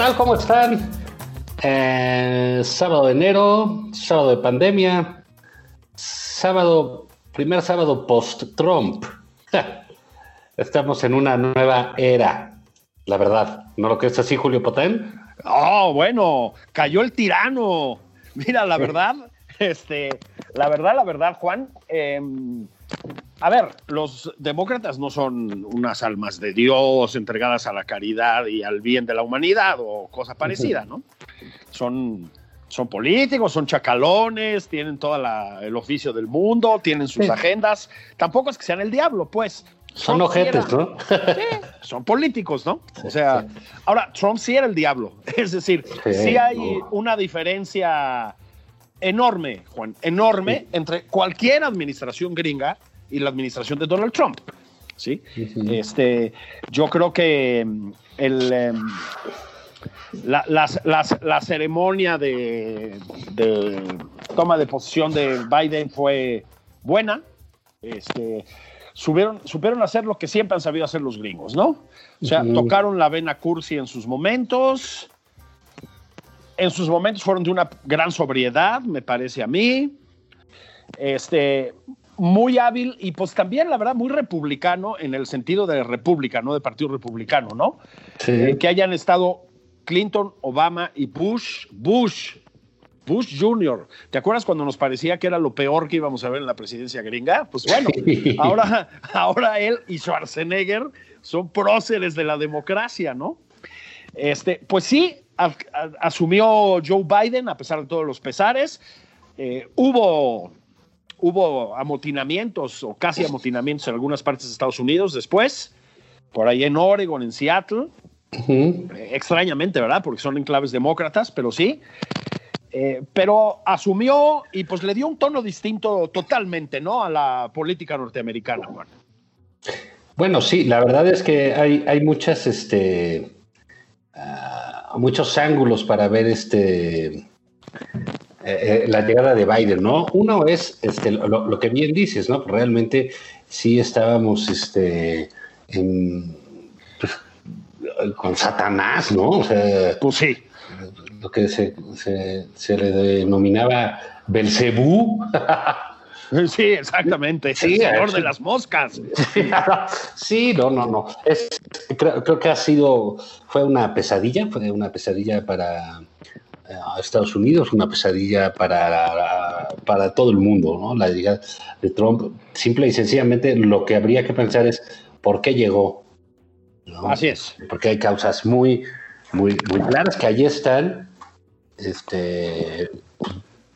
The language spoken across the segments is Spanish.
Tal? ¿Cómo están? Eh, sábado de enero, sábado de pandemia, sábado, primer sábado post-Trump. Estamos en una nueva era, la verdad. ¿No lo crees así, Julio Potén? Oh, bueno, cayó el tirano. Mira, la verdad, este, la verdad, la verdad, Juan, eh, a ver, los demócratas no son unas almas de Dios entregadas a la caridad y al bien de la humanidad o cosa parecida, ¿no? Son, son políticos, son chacalones, tienen todo el oficio del mundo, tienen sus agendas. Tampoco es que sean el diablo, pues. Son Trump ojetes, era- ¿no? Sí, son políticos, ¿no? O sea, ahora, Trump sí era el diablo. Es decir, Sí, sí hay no. una diferencia enorme, Juan, enorme entre cualquier administración gringa y la administración de Donald Trump. ¿sí? este, yo creo que mm, el, em, la, las- las- la ceremonia de, de toma de posición de Biden fue buena. Este, supieron, supieron hacer lo que siempre han sabido hacer los gringos, ¿no? O sea, tocaron la vena cursi en sus momentos. En sus momentos fueron de una gran sobriedad, me parece a mí. Este, muy hábil y pues también, la verdad, muy republicano en el sentido de república, no de partido republicano, ¿no? Sí. Eh, que hayan estado Clinton, Obama y Bush, Bush, Bush Jr. ¿Te acuerdas cuando nos parecía que era lo peor que íbamos a ver en la presidencia gringa? Pues bueno, ahora, ahora él y Schwarzenegger son próceres de la democracia, ¿no? Este, pues sí, a- a- asumió Joe Biden a pesar de todos los pesares. Eh, hubo, hubo amotinamientos o casi amotinamientos en algunas partes de Estados Unidos después, por ahí en Oregon, en Seattle. Eh, extrañamente, ¿verdad? Porque son enclaves demócratas, pero sí. Eh, pero asumió y pues le dio un tono distinto totalmente, ¿no? A la política norteamericana, Juan. Bueno, sí, la verdad es que hay, hay muchas, este, ah, muchos ángulos para ver este, eh, eh, la llegada de Biden, ¿no? Uno es este, lo, lo que bien dices, ¿no? Realmente sí estábamos este, en, pues, con Satanás, ¿no? O sea, Pues sí. lo que se, se- se le denominaba Belcebú. Sí, exactamente. Sí, el señor sí. de las moscas. Sí, no, no, no. Es, creo, creo que ha sido, fue una pesadilla, fue una pesadilla para eh, Estados Unidos, una pesadilla para, para todo el mundo, ¿no? La llegada de Trump, simple y sencillamente lo que habría que pensar es por qué llegó. ¿no? Así es. Porque hay causas muy, muy, muy claras que allí están, este,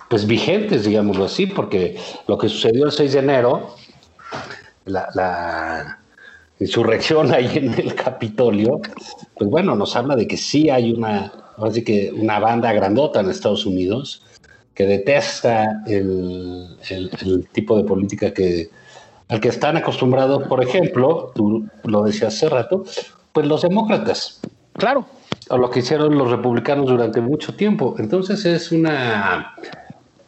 pues vigentes, digámoslo así, porque lo que sucedió el 6 de enero, la, la insurrección ahí en el Capitolio, pues bueno, nos habla de que sí hay una, así que una banda grandota en Estados Unidos que detesta el, el- el tipo de política que al que están acostumbrados, por ejemplo, tú lo decías hace rato, pues los demócratas, Claro. o lo que hicieron los republicanos durante mucho tiempo. Entonces es una,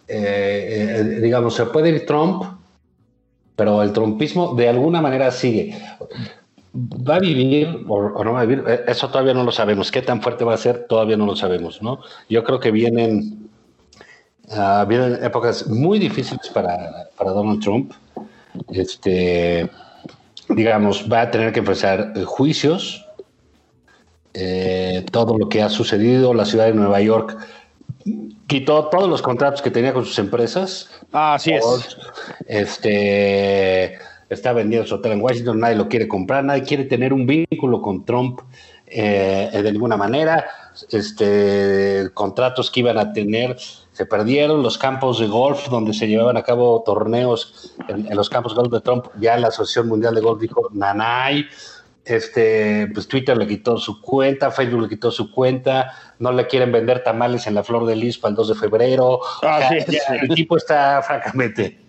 eh, eh, digamos, se puede ir Trump, pero el trumpismo de alguna manera sigue. ¿Va a vivir o, o no va a vivir? Eh, Eso todavía no lo sabemos. ¿Qué tan fuerte va a ser? Todavía no lo sabemos, ¿no? Yo creo que vienen Ha habido épocas muy difíciles para, para Donald Trump. Este, digamos, va a tener que empezar eh, juicios. Eh, todo lo que ha sucedido, la ciudad de Nueva York quitó todos los contratos que tenía con sus empresas. Ah, así es. Este está vendiendo su hotel en Washington, nadie lo quiere comprar, nadie quiere tener un vínculo con Trump eh, de ninguna manera. Este, contratos que iban a tener se perdieron, los campos de golf donde se llevaban a cabo torneos en, los campos de golf de Trump, ya la Asociación Mundial de Golf dijo, nanay, este, pues Twitter le quitó su cuenta, Facebook le quitó su cuenta, no le quieren vender tamales en la Flor de Lis para el 2 de febrero. el tipo está francamente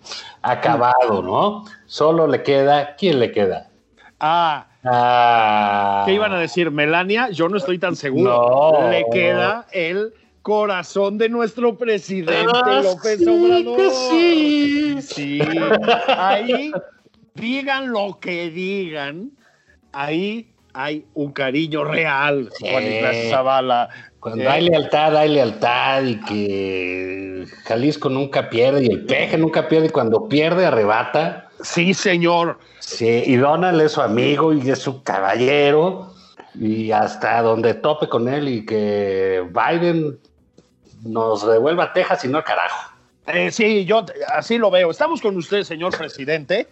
acabado, ¿no? Solo le queda, ¿quién le queda? Ah, ah. ¿Qué iban a decir? Melania, yo no estoy tan seguro. Le queda el corazón de nuestro presidente ah, López Obrador. sí. sí. Ahí digan lo que digan, ahí hay un cariño real, Juan Ignacio Zavala. Cuando eh, hay lealtad, hay lealtad y que Jalisco nunca pierde y el peje nunca pierde y cuando pierde arrebata. Sí, señor. Sí, y Donald es su amigo y es su caballero y hasta donde tope con él y que Biden nos devuelva a Texas y no al carajo. Eh, sí, yo así lo veo. Estamos con usted, señor presidente.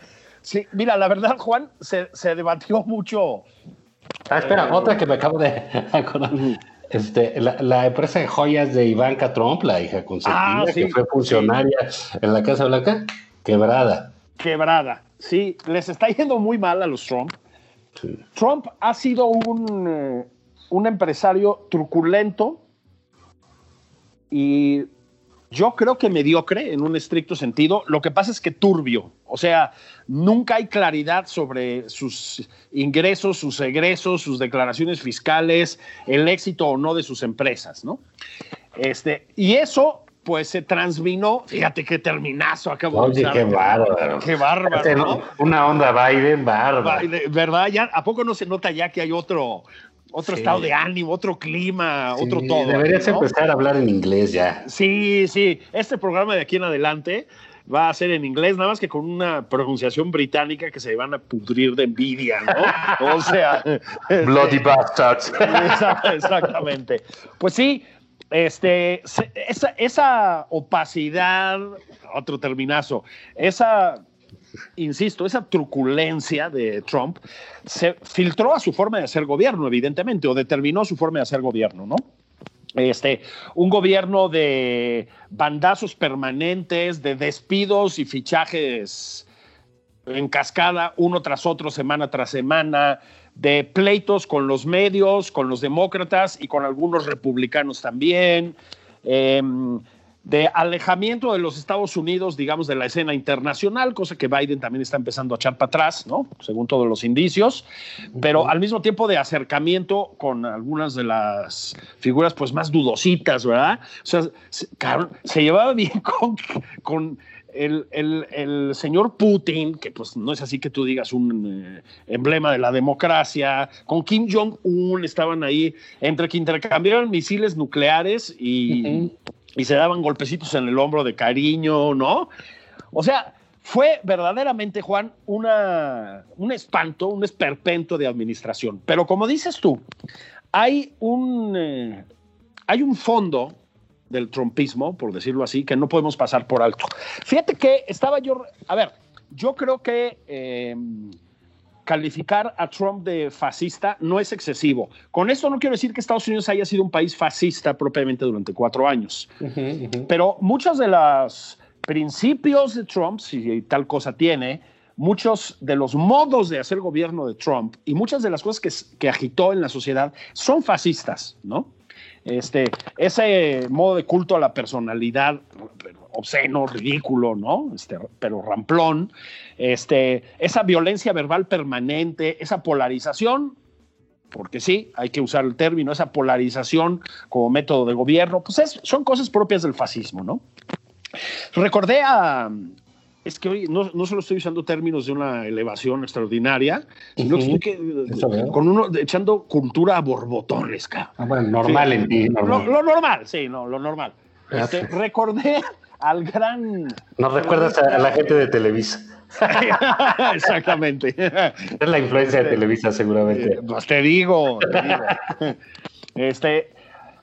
Sí, mira, la verdad, Juan, se, se debatió mucho. Ah, espera, otra que me acabo de acordar. Este, la, empresa de joyas de Ivanka Trump, la hija consentida, ah, que fue funcionaria en la Casa Blanca, quebrada. Quebrada, sí, les está yendo muy mal a los Trump. Trump ha sido un, eh, un empresario truculento y yo creo que mediocre en un estricto sentido. Lo que pasa es que turbio. O sea, nunca hay claridad sobre sus ingresos, sus egresos, sus declaraciones fiscales, el éxito o no de sus empresas, ¿no? Este, y eso pues se transminó, fíjate qué terminazo acabo de qué bárbaro. Qué bárbaro, este, ¿no? Una onda Biden bárbaro. ¿Verdad? Ya, ¿A poco no se nota ya que hay otro, otro estado de ánimo, otro clima, otro todo. Deberías empezar a hablar en inglés ya. Sí, sí. Este programa de aquí en adelante va a ser en inglés, nada más que con una pronunciación británica que se van a pudrir de envidia, ¿no? O sea. Bloody bastards. Exactamente. Pues sí, este, esa, esa opacidad, otro terminazo, esa insisto, esa truculencia de Trump se filtró a su forma de hacer gobierno, evidentemente, o determinó su forma de hacer gobierno, ¿no? Este, un gobierno de bandazos permanentes, de despidos y fichajes en cascada, uno tras otro, semana tras semana, de pleitos con los medios, con los demócratas y con algunos republicanos también. Eh, de alejamiento de los Estados Unidos, digamos, de la escena internacional, cosa que Biden también está empezando a echar para atrás, ¿no? Según todos los indicios, pero al mismo tiempo de acercamiento con algunas de las figuras, pues, más dudositas, ¿verdad? O sea, se, llevaba bien con, con el, el, señor Putin, que pues no es así que tú digas un eh, emblema de la democracia, con Kim Jong-un estaban ahí, entre que intercambiaron misiles nucleares y y se daban golpecitos en el hombro de cariño, ¿no? O sea, fue verdaderamente, Juan, una, un espanto, un esperpento de administración. Pero como dices tú, hay un, eh, hay un fondo del trumpismo, por decirlo así, que no podemos pasar por alto. Fíjate que estaba yo, a ver, yo creo que eh, calificar a Trump de fascista no es excesivo. Con esto no quiero decir que Estados Unidos haya sido un país fascista propiamente durante cuatro años, pero muchos de los principios de Trump, si tal cosa tiene, muchos de los modos de hacer gobierno de Trump y muchas de las cosas que, que agitó en la sociedad son fascistas, ¿no? Este, ese modo de culto a la personalidad obsceno, ridículo, ¿no? Este, pero ramplón, este, esa violencia verbal permanente, esa polarización, porque sí, hay que usar el término, esa polarización como método de gobierno, pues son cosas propias del fascismo, ¿no? Recordé a, es que hoy no, no, solo estoy usando términos de una elevación extraordinaria, sino que estoy con uno echando cultura a borbotones, ah, bueno, normal en ti. Lo, normal, sí, no, lo normal. Este, recordé al gran. Nos recuerdas a, la gente de Televisa. Exactamente. Es la influencia de Televisa, seguramente. Eh, Pues te digo, te digo. Este,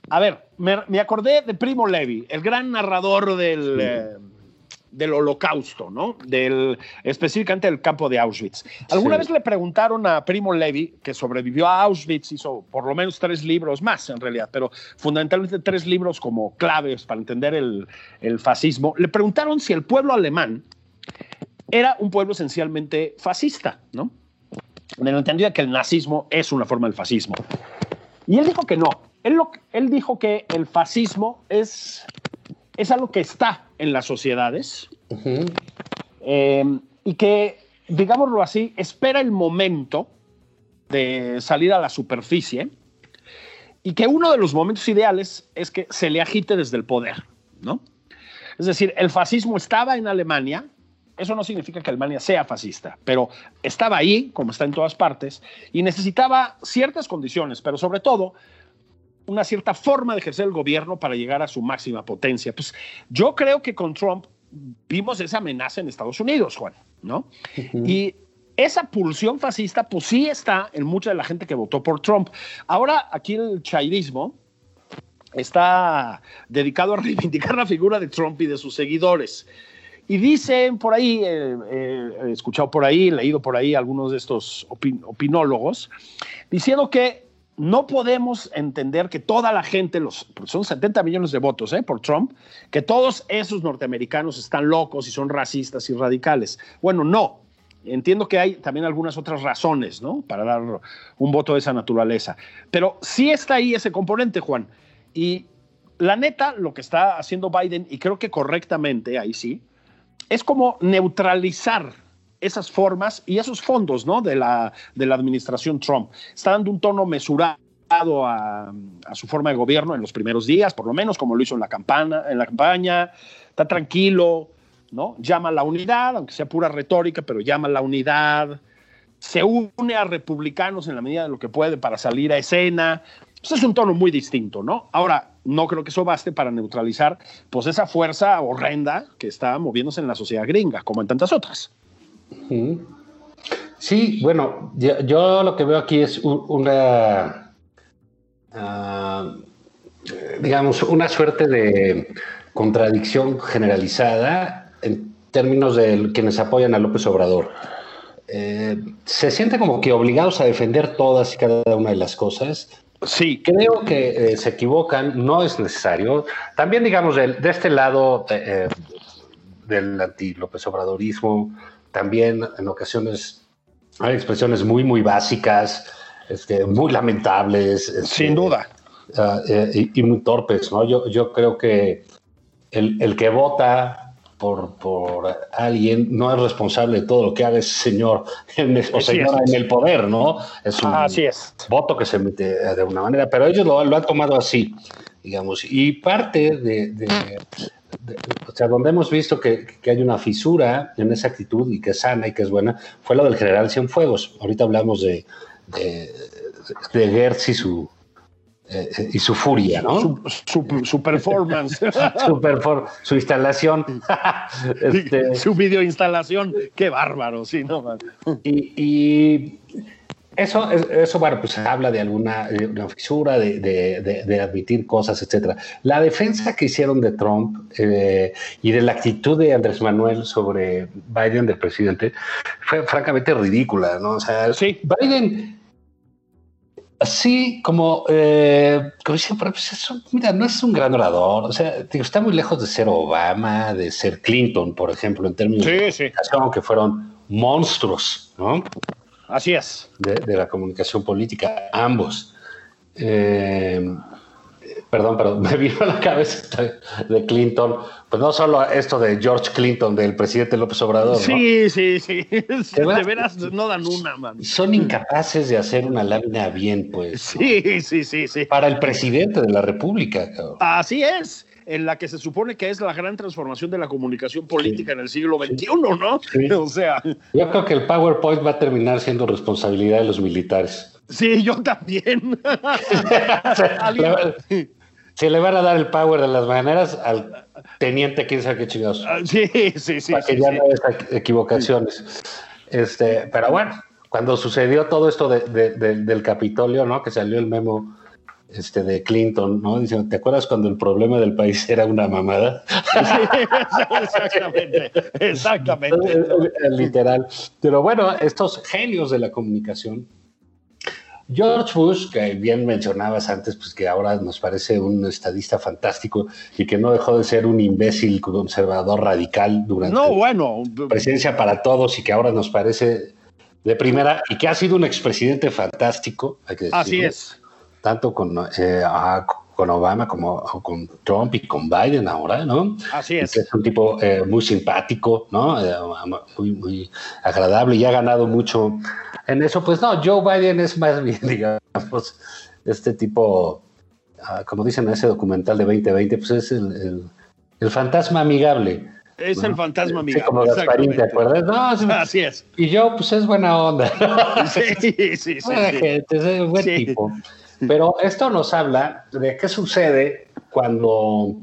a ver, me, me acordé de Primo Levi, el gran narrador del, eh, del holocausto, ¿no? Del, específicamente del campo de Auschwitz. Alguna Sí. vez le preguntaron a Primo Levi, que sobrevivió a Auschwitz, hizo por lo menos tres libros más en realidad, pero fundamentalmente tres libros como claves para entender el, el fascismo. Le preguntaron si el pueblo alemán era un pueblo esencialmente fascista, ¿no? En el entendido de que el nazismo es una forma del fascismo. Y él dijo que no. Él, lo- él dijo que el fascismo es, es algo que está en las sociedades. Eh, y que, digámoslo así, espera el momento de salir a la superficie y que uno de los momentos ideales es que se le agite desde el poder, ¿no? Es decir, el fascismo estaba en Alemania, eso no significa que Alemania sea fascista, pero estaba ahí, como está en todas partes, y necesitaba ciertas condiciones, pero sobre todo una cierta forma de ejercer el gobierno para llegar a su máxima potencia. Pues yo creo que con Trump vimos esa amenaza en Estados Unidos, Juan, ¿no? Y esa pulsión fascista, pues sí está en mucha de la gente que votó por Trump. Ahora, aquí el chairismo está dedicado a reivindicar la figura de Trump y de sus seguidores. Y dicen por ahí, eh, eh, he escuchado por ahí, leído por ahí algunos de estos opin- opinólogos, diciendo que no podemos entender que toda la gente, los, son 70 millones de votos eh, por Trump, que todos esos norteamericanos están locos y son racistas y radicales. Bueno, no. Entiendo que hay también algunas otras razones, ¿no? Para dar un voto de esa naturaleza. Pero sí está ahí ese componente, Juan. Y la neta, lo que está haciendo Biden, y creo que correctamente, ahí sí, es como neutralizar esas formas y esos fondos ¿no? de, la, de la administración Trump. Está dando un tono mesurado a, a su forma de gobierno en los primeros días, por lo menos como lo hizo en la, campana, en la campaña. Está tranquilo, ¿no? llama a la unidad, aunque sea pura retórica, pero llama a la unidad. Se une a republicanos en la medida de lo que puede para salir a escena. Pues es un tono muy distinto, ¿no? Ahora, no creo que eso baste para neutralizar pues esa fuerza horrenda que está moviéndose en la sociedad gringa, como en tantas otras. Sí, bueno, yo, yo lo que veo aquí es un- una, ah, digamos, una suerte de contradicción generalizada en términos de quienes apoyan a López Obrador. Eh, se sienten como que obligados a defender todas y cada una de las cosas. Sí, Creo que eh, se equivocan, no es necesario. También, digamos, de, este lado eh, del anti-López Obradorismo, también en ocasiones hay expresiones muy, muy básicas, este, muy lamentables. este, sin duda. eh, y, y muy torpes, ¿no? Yo, yo creo que el, el que vota por, por alguien no es responsable de todo lo que haga ese señor en, o Sí, señora es. en el poder, ¿no? Es un Así es. voto que se emite eh, de una manera, pero ellos lo, lo han tomado así, digamos, y parte de, de- de- o sea, donde hemos visto que, que hay una fisura en esa actitud y que es sana y que es buena, fue lo del general Cienfuegos. Ahorita hablamos de, de, de Gertz y su, eh, y su furia, ¿no? Su, su- su performance, Su, perfor- su instalación. Este, su videoinstalación. Qué bárbaro, sí, no, y eso, es- eso, bueno, pues habla de alguna de una fisura, de, de- de- de admitir cosas, etcétera. La defensa que hicieron de Trump eh, y de la actitud de Andrés Manuel sobre Biden, del presidente, fue francamente ridícula, ¿no? O sea, Sí. Biden, así como, eh, como dicen, pero pues eso, mira, no es un gran orador, o sea, digo, está muy lejos de ser Obama, de ser Clinton, por ejemplo, en términos de Sí, sí. comunicación, que fueron monstruos, ¿no? Así es. de, de la comunicación política, ambos. Eh, perdón, pero me vino a la cabeza de Clinton, pues no solo esto de George Clinton, del presidente López Obrador, ¿no? Sí, sí, sí. De veras no dan una, man. Son incapaces de hacer una lámina bien, pues. ¿no? Sí, sí, sí, sí. Para el presidente de la República, cabrón. Así es, en la que se supone que es la gran transformación de la comunicación política en el siglo XXI, ¿no? Sí. O sea, Yo creo que el PowerPoint va a terminar siendo responsabilidad de los militares. sí, yo también. Se le van a dar el power de las maneras al teniente, quién sabe qué chingados. Ah, sí, sí, sí. Para que sí, ya sí. no haya equivocaciones. Este, pero bueno, cuando sucedió todo esto de- de- de- del Capitolio, ¿no? Que salió el memo este, de Clinton, ¿no? Diciendo, ¿te acuerdas cuando el problema del país era una mamada? exactamente, exactamente. Literal. Pero bueno, estos genios de la comunicación. George Bush, que bien mencionabas antes, pues que ahora nos parece un estadista fantástico y que no dejó de ser un imbécil conservador radical durante No, bueno, la presidencia para todos y que ahora nos parece de primera y que ha sido un expresidente fantástico, hay que decirlo, así es. Tanto con, eh, con Obama como con Trump y con Biden ahora, ¿no? Así es. es un tipo eh, muy simpático, ¿no? Eh, muy, muy agradable y ha ganado mucho en eso. Pues no, Joe Biden es más bien, digamos, este tipo, ah, como dicen en ese documental de 2020, pues es el, el- el fantasma amigable. Es el fantasma Sí, amigo. como Gasparín, ¿te acuerdas? No, sí, Así es. y yo, pues es buena onda. Sí, sí, sí. Buena sí. gente, es un buen Sí. tipo. Pero esto nos habla de qué sucede cuando,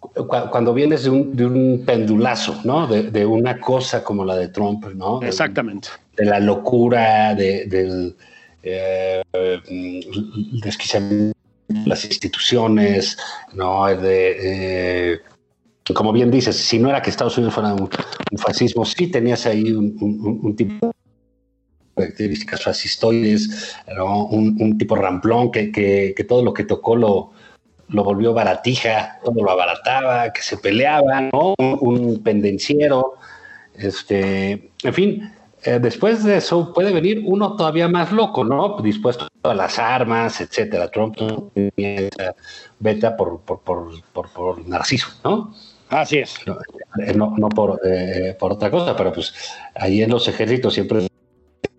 cu- cuando vienes de un, de un pendulazo, ¿no? De, de una cosa como la de Trump, ¿no? De- Exactamente. De, la locura, de, del eh, desquiciamiento de las instituciones, ¿no? De, eh, como bien dices, si no era que Estados Unidos fuera un, un fascismo, sí tenías ahí un, un- un tipo características fascistoides, ¿no? un, un tipo ramplón que, que- que todo lo que tocó lo, lo volvió baratija, todo lo abarataba, que se peleaba, ¿no? un, un pendenciero, este, en fin, eh, después de eso puede venir uno todavía más loco, ¿no? Dispuesto a las armas, etcétera. Trump tenía esa beta por, por, por, por, por Narciso, ¿no? Así es. no, eh, no, no por, eh, por otra cosa, pero pues ahí en los ejércitos siempre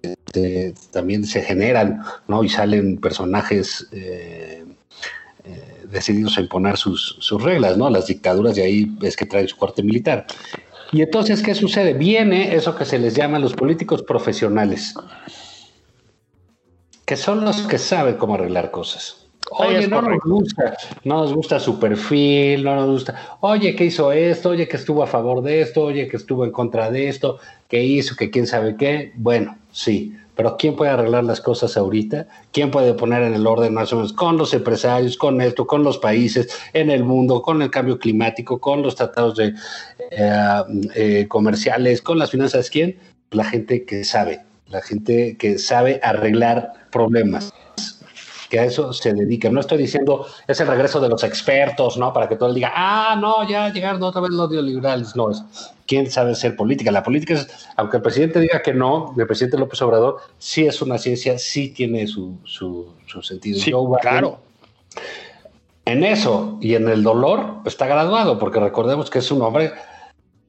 este, también se generan, ¿no? Y salen personajes eh, eh, decididos a imponer sus, sus reglas, ¿no? Las dictaduras de ahí es que traen su corte militar. Y entonces, ¿qué sucede? Viene eso que se les llama los políticos profesionales, que son los que saben cómo arreglar cosas. Oye, no nos gusta, no nos gusta su perfil, no nos gusta. Oye, que hizo esto, oye, que estuvo a favor de esto, oye, que estuvo en contra de esto, que hizo, que quién sabe qué. Bueno, sí, pero ¿quién puede arreglar las cosas ahorita? ¿Quién puede poner en el orden más o menos con los empresarios, con esto, con los países, en el mundo, con el cambio climático, con los tratados de, eh, eh, comerciales, con las finanzas? ¿Quién? La gente que sabe, la gente que sabe arreglar problemas que a eso se dedica. No estoy diciendo es el regreso de los expertos, ¿no? Para que todo el diga, ah, no, ya llegaron otra vez los neoliberales. No, es quién sabe hacer política. La política es, aunque el presidente diga que no, el presidente López Obrador, sí es una ciencia, sí tiene su, su, su sentido. Sí, Biden, claro. En eso y en el dolor está graduado, porque recordemos que es un hombre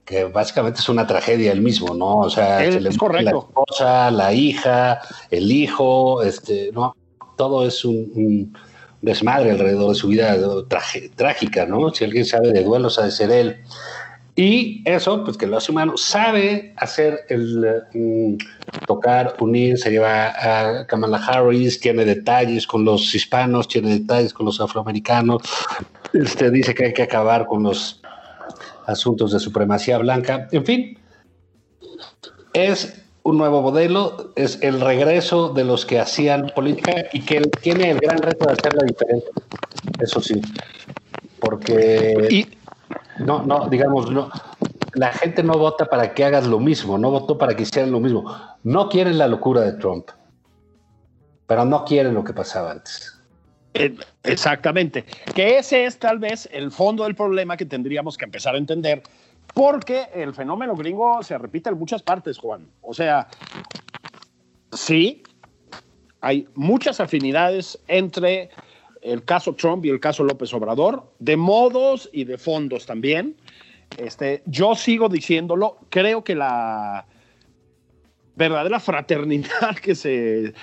que básicamente es una tragedia él mismo, ¿no? O sea, Es- se le es la esposa, la hija, el hijo, este, no, todo es un, desmadre alrededor de su vida trágica, ¿no? Si alguien sabe de duelos, ha de ser él. Y eso, pues que lo hace humano, sabe hacer el mm, tocar, unir, se lleva a Kamala Harris, tiene detalles con los hispanos, tiene detalles con los afroamericanos, este, dice que hay que acabar con los asuntos de supremacía blanca, en fin, es un nuevo modelo, es el regreso de los que hacían política y que tiene el gran reto de hacerla diferente, eso sí, porque Y no, no, digamos, no. La gente no vota para que hagas lo mismo, no votó para que hicieran lo mismo. No quieren la locura de Trump, pero no quieren lo que pasaba antes. Eh, Exactamente. Que ese es tal vez el fondo del problema que tendríamos que empezar a entender, porque el fenómeno gringo se repite en muchas partes, Juan. O sea, sí, hay muchas afinidades entre el caso Trump y el caso López Obrador, de modos y de fondos también. Este, yo sigo diciéndolo, creo que la verdadera fraternidad que se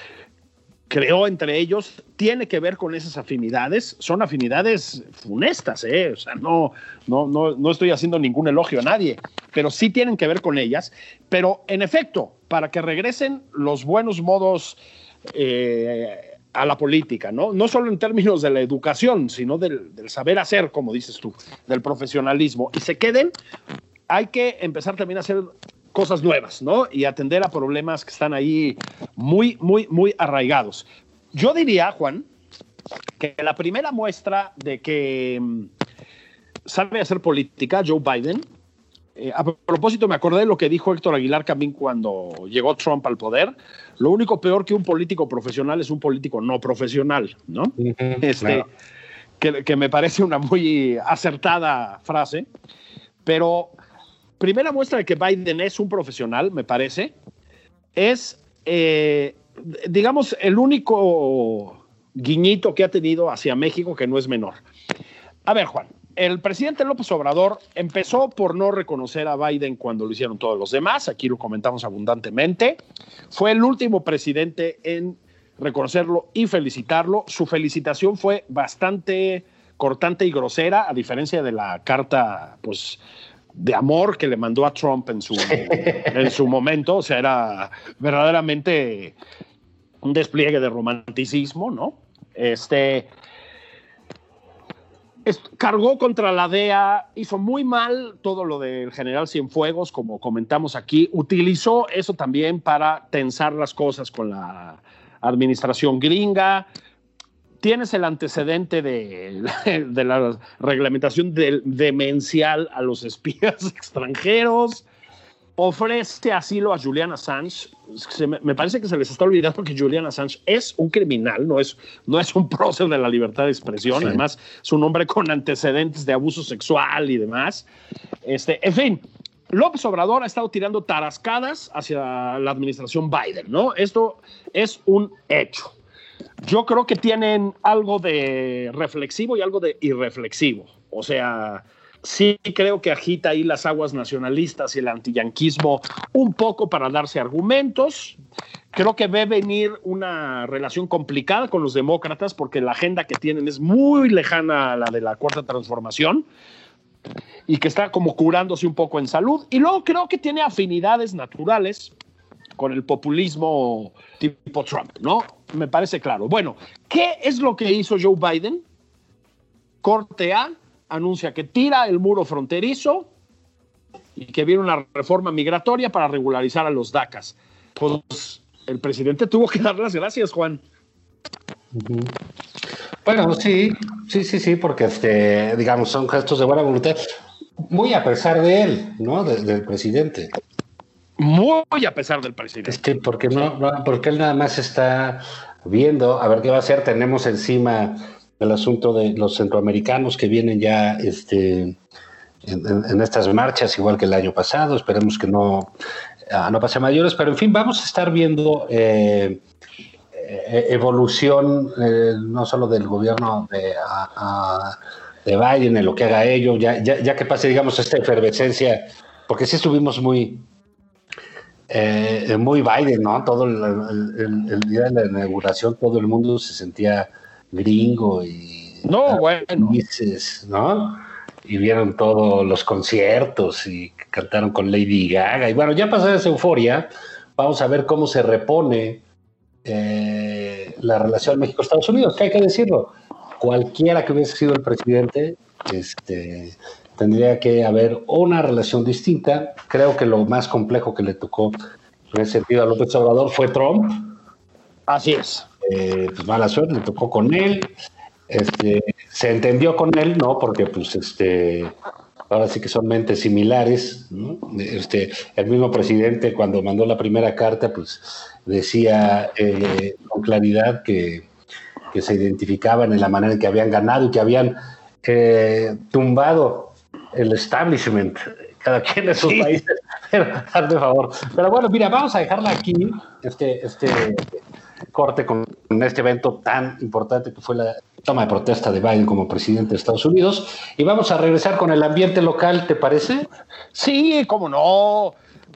creó entre ellos tiene que ver con esas afinidades. Son afinidades funestas, ¿eh? O sea, no, no, no, no estoy haciendo ningún elogio a nadie, pero sí tienen que ver con ellas. Pero en efecto, para que regresen los buenos modos eh, a la política, ¿no? No solo en términos de la educación, sino del, del, saber hacer, como dices tú, del profesionalismo. Y se queden, hay que empezar también a hacer cosas nuevas, ¿no? Y atender a problemas que están ahí muy, muy, muy arraigados. Yo diría, Juan, que la primera muestra de que mm, sabe hacer política, Joe Biden, eh, a propósito, me acordé de lo que dijo Héctor Aguilar Camín cuando llegó Trump al poder. Lo único peor que un político profesional es un político no profesional, ¿no? este, que, que, me parece una muy acertada frase. Pero primera muestra de que Biden es un profesional, me parece, es, eh, digamos, el único guiñito que ha tenido hacia México que no es menor. A ver, Juan, el presidente López Obrador empezó por no reconocer a Biden cuando lo hicieron todos los demás, aquí lo comentamos abundantemente. Fue el último presidente en reconocerlo y felicitarlo. Su felicitación fue bastante cortante y grosera, a diferencia de la carta, pues, de amor que le mandó a Trump en su, en su momento. O sea, era verdaderamente un despliegue de romanticismo, ¿no? Este, cargó contra la DEA, hizo muy mal todo lo del general Cienfuegos, como comentamos aquí, utilizó eso también para tensar las cosas con la administración gringa. Tienes el antecedente de, de la reglamentación demencial a los espías extranjeros ofrece asilo a Julian Assange. me, parece que se les está olvidando que Julian Assange es un criminal, no es, no es un prócer de la libertad de expresión. Además, es un hombre con antecedentes de abuso sexual y demás. Este, en fin, López Obrador ha estado tirando tarascadas hacia la administración Biden, ¿no? Esto es un hecho. Yo creo que tienen algo de reflexivo y algo de irreflexivo. O sea, sí creo que agita ahí las aguas nacionalistas y el antiyanquismo un poco para darse argumentos. Creo que ve venir una relación complicada con los demócratas porque la agenda que tienen es muy lejana a la de la cuarta transformación y que está como curándose un poco en salud. Y luego creo que tiene afinidades naturales con el populismo tipo Trump, ¿no? Me parece claro. Bueno, ¿qué es lo que hizo Joe Biden? Corte A, anuncia que tira el muro fronterizo y que viene una reforma migratoria para regularizar a los DACAS. Pues el presidente tuvo que dar las gracias, Juan. Bueno, sí, sí, sí, sí, porque este, digamos, son gestos de buena voluntad, muy a pesar de él, ¿no? del presidente. Muy a pesar del presidente. Este, porque no, porque él nada más está viendo a ver qué va a hacer. Tenemos encima el asunto de los centroamericanos que vienen ya este, en, estas marchas, igual que el año pasado. Esperemos que no, ah, no pase mayores, pero en fin, vamos a estar viendo eh, eh, evolución eh, no solo del gobierno de, de Biden en lo que haga ello, ya, ya, que pase, digamos, esta efervescencia, porque sí estuvimos muy, muy Biden, ¿no? Todo el, día de la inauguración, todo el mundo se sentía gringo y no bueno. no y vieron todos los conciertos y cantaron con Lady Gaga. Y bueno ya pasó esa euforia vamos a ver cómo se repone eh, la relación México-Estados Unidos. Que hay que decirlo cualquiera que hubiese sido el presidente este tendría que haber una relación distinta. Creo que lo más complejo que le tocó en ese sentido a López Obrador fue Trump. Así es. Eh, pues mala suerte, le tocó con él, este, se entendió con él, ¿no? Porque pues este, ahora sí que son mentes similares, Este, el mismo presidente cuando mandó la primera carta, pues decía eh, con claridad que, que, se identificaban en la manera en que habían ganado y que habían eh, tumbado el establishment, cada quien de sus países, pero, favor. Pero bueno, mira, vamos a dejarla aquí, este, este corte con este evento tan importante que fue la toma de protesta de Biden como presidente de Estados Unidos. Y vamos a regresar con el ambiente local, ¿te parece? Sí, cómo no.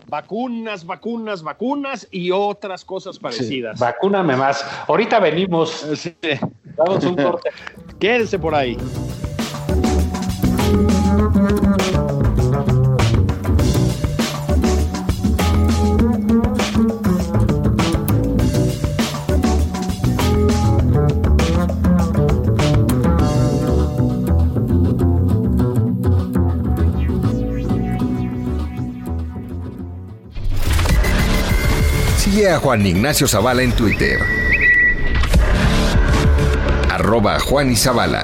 Vacunas, vacunas, vacunas y otras cosas parecidas. vacúname más. Ahorita venimos. Sí. Vamos un corte. Quédense por ahí. Sigue a Juan Ignacio Zavala en Twitter. Arroba Juan y Zavala.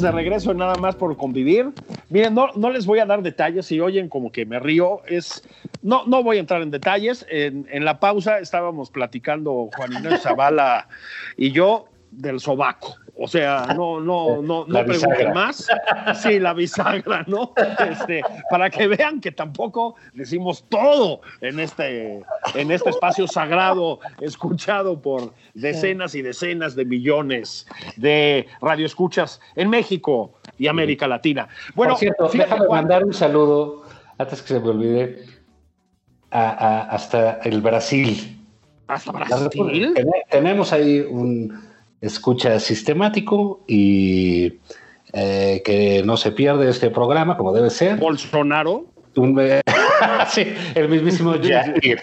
De regreso nada más por convivir. Miren, no, no les voy a dar detalles. Si oyen como que me río, es. No, no voy a entrar en detalles. En, en la pausa estábamos platicando Juan Ignacio Zavala y yo del sobaco. O sea, no, no, no, no pregunten más. Sí, la bisagra, ¿no? Este, para que vean que tampoco decimos todo en este, en este espacio sagrado, escuchado por decenas y decenas de millones de radioescuchas en México y América Latina. Bueno, Por cierto, fíjate, déjame Juan, mandar un saludo, antes que se me olvide, a- a- hasta el Brasil. hasta Brasil. Tenemos ahí un escucha sistemático y eh, que no se pierde este programa como debe ser. Bolsonaro, Un- sí, el mismísimo Jair.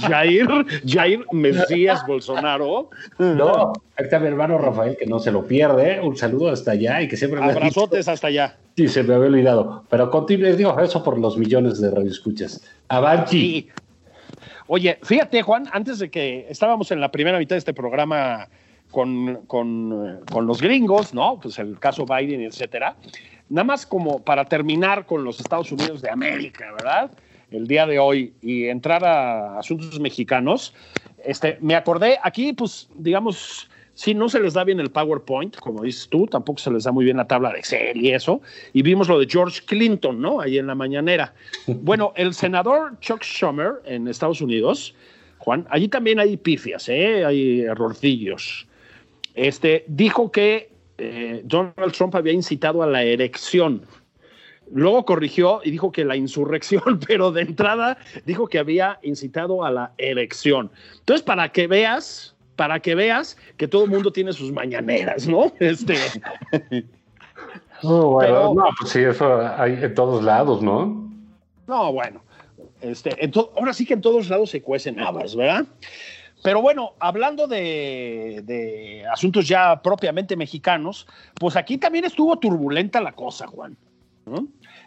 Jair, Jair Mesías Bolsonaro. No, ahí está mi hermano Rafael que no se lo pierde. Un saludo hasta allá y que siempre me dicho- Abrazotes hasta allá. Sí, se me había olvidado. Pero continúe, digo, eso por los millones de radioescuchas. Avanti. Sí. Oye, fíjate, Juan, antes de que estábamos en la primera mitad de este programa con, con, con los gringos, ¿no? Pues el caso Biden, etcétera. Nada más como para terminar con los Estados Unidos de América, ¿verdad? El día de hoy y entrar a asuntos mexicanos. Este, me acordé, aquí, pues, digamos, sí, no se les da bien el PowerPoint, como dices tú, tampoco se les da muy bien la tabla de Excel y eso. Y vimos lo de George Clinton, ¿no? Ahí en la mañanera. Bueno, el senador Chuck Schumer en Estados Unidos, Juan, allí también hay pifias, ¿eh? hay errorcillos. Este, dijo que eh, Donald Trump había incitado a la erección. Luego corrigió y dijo que la insurrección, pero de entrada dijo que había incitado a la erección. Entonces, para que veas, para que veas que todo el mundo tiene sus mañaneras, ¿no? Este, Oh, bueno, Pero- no, pues sí, eso hay en todos lados, ¿no? No, bueno, este, en ahora sí que en todos lados se cuecen habas, ¿verdad? Pero bueno, hablando de, asuntos ya propiamente mexicanos, pues aquí también estuvo turbulenta la cosa, Juan.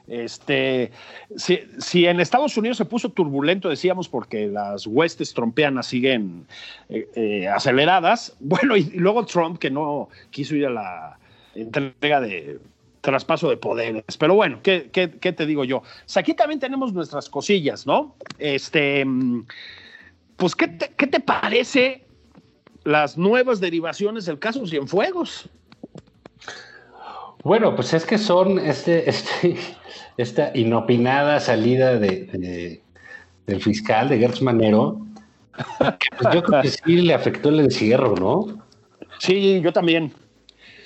Este, si, en Estados Unidos se puso turbulento, decíamos, porque las huestes trompeanas siguen eh, eh, aceleradas, bueno, y, luego Trump que no quiso ir a la entrega de traspaso de poderes. Pero bueno, ¿qué, qué, qué te digo yo? O sea, aquí también tenemos nuestras cosillas, ¿no? Este, mm, pues, ¿qué te, qué te parece las nuevas derivaciones del caso Cienfuegos? Bueno, pues es que son este, este, esta inopinada salida de, de- del fiscal de Gertz Manero. que, pues yo creo que sí le afectó el encierro, ¿no? Sí, yo también.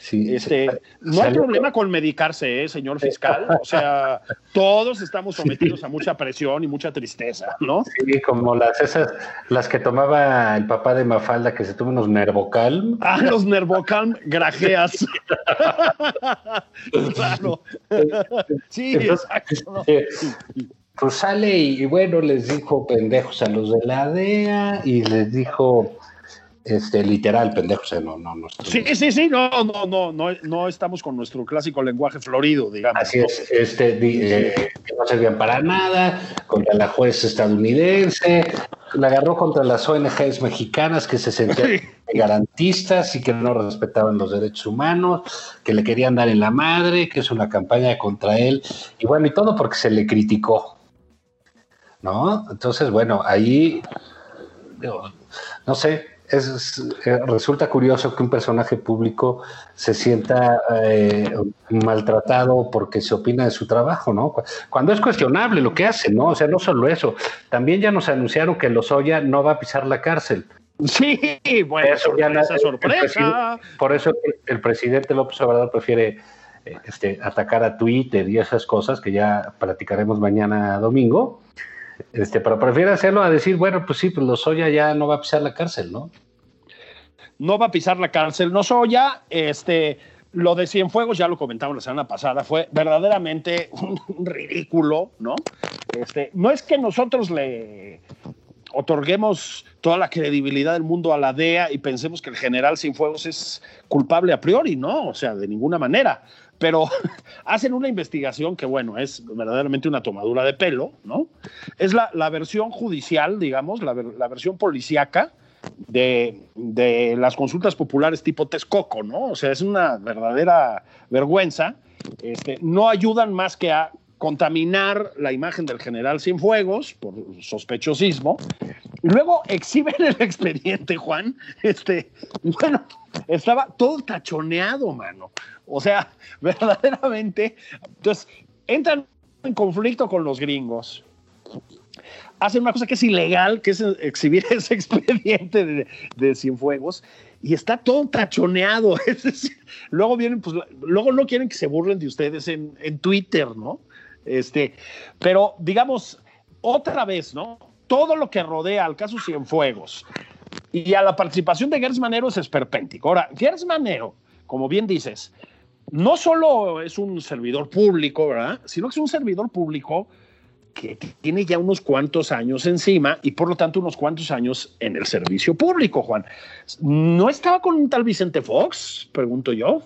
Sí, Este, se- no hay problema con medicarse, ¿eh, señor fiscal. O sea, todos estamos sometidos a mucha presión y mucha tristeza, ¿no? Sí, como las esas, las que tomaba el papá de Mafalda, que se toma unos Nervocal. Ah, los Nervocalm grajeas. claro. Sí, Entonces, exacto. eh, pues sale y, y bueno, les dijo pendejos a los de la DEA y les dijo, este, literal, pendejos, eh, no, no, no. Sí, sí, sí, no, no, no, no, no estamos con nuestro clásico lenguaje florido, digamos. Así ¿no? es, este, eh, que no servían para nada, contra la juez estadounidense, la agarró contra las ONGs mexicanas que se sentían garantistas y que no respetaban los derechos humanos, que le querían dar en la madre, que es una campaña contra él, y bueno, y todo porque se le criticó. ¿No? Entonces, bueno, ahí, digo, no sé, es, eh, resulta curioso que un personaje público se sienta eh, maltratado porque se opina de su trabajo, ¿no? Cu- Cuando es cuestionable lo que hace, ¿no? O sea, no solo eso, también ya nos anunciaron que Lozoya no va a pisar la cárcel. Sí, bueno, Eso ya sorpresa, Por eso el presidente López Obrador prefiere eh, este, atacar a Twitter y esas cosas que ya platicaremos mañana domingo. Este, pero prefiere hacerlo a decir, bueno, pues sí, pues Lozoya ya no va a pisar la cárcel, ¿no? No va a pisar la cárcel. No soy ya, este, lo de Cienfuegos, ya lo comentamos la semana pasada, fue verdaderamente un ridículo, ¿no? Este, no es que nosotros le otorguemos toda la credibilidad del mundo a la DEA y pensemos que el general Cienfuegos es culpable a priori, ¿no? O sea, de ninguna manera. Pero hacen una investigación que, bueno, es verdaderamente una tomadura de pelo, ¿no? Es la, versión judicial, digamos, la, la versión policíaca de, de las consultas populares tipo Texcoco, ¿no? O sea, es una verdadera vergüenza. Este, no ayudan más que a contaminar la imagen del general Cienfuegos por sospechosismo. Y luego exhiben el expediente, Juan. Este, bueno, estaba todo tachoneado, mano. O sea, verdaderamente. Entonces, entran en conflicto con los gringos hacen una cosa que es ilegal, que es exhibir ese expediente de, Cienfuegos, y está todo tachoneado. Luego vienen, pues, luego no quieren que se burlen de ustedes en, en Twitter, ¿no? Este, pero digamos, otra vez, ¿no? Todo lo que rodea al caso Cienfuegos y a la participación de Gers Manero es esperpéntico. Ahora, Gers Manero, como bien dices, no solo es un servidor público, ¿verdad? Sino que es un servidor público que tiene ya unos cuantos años encima y por lo tanto unos cuantos años en el servicio público, Juan. ¿No estaba con un tal Vicente Fox? Pregunto yo.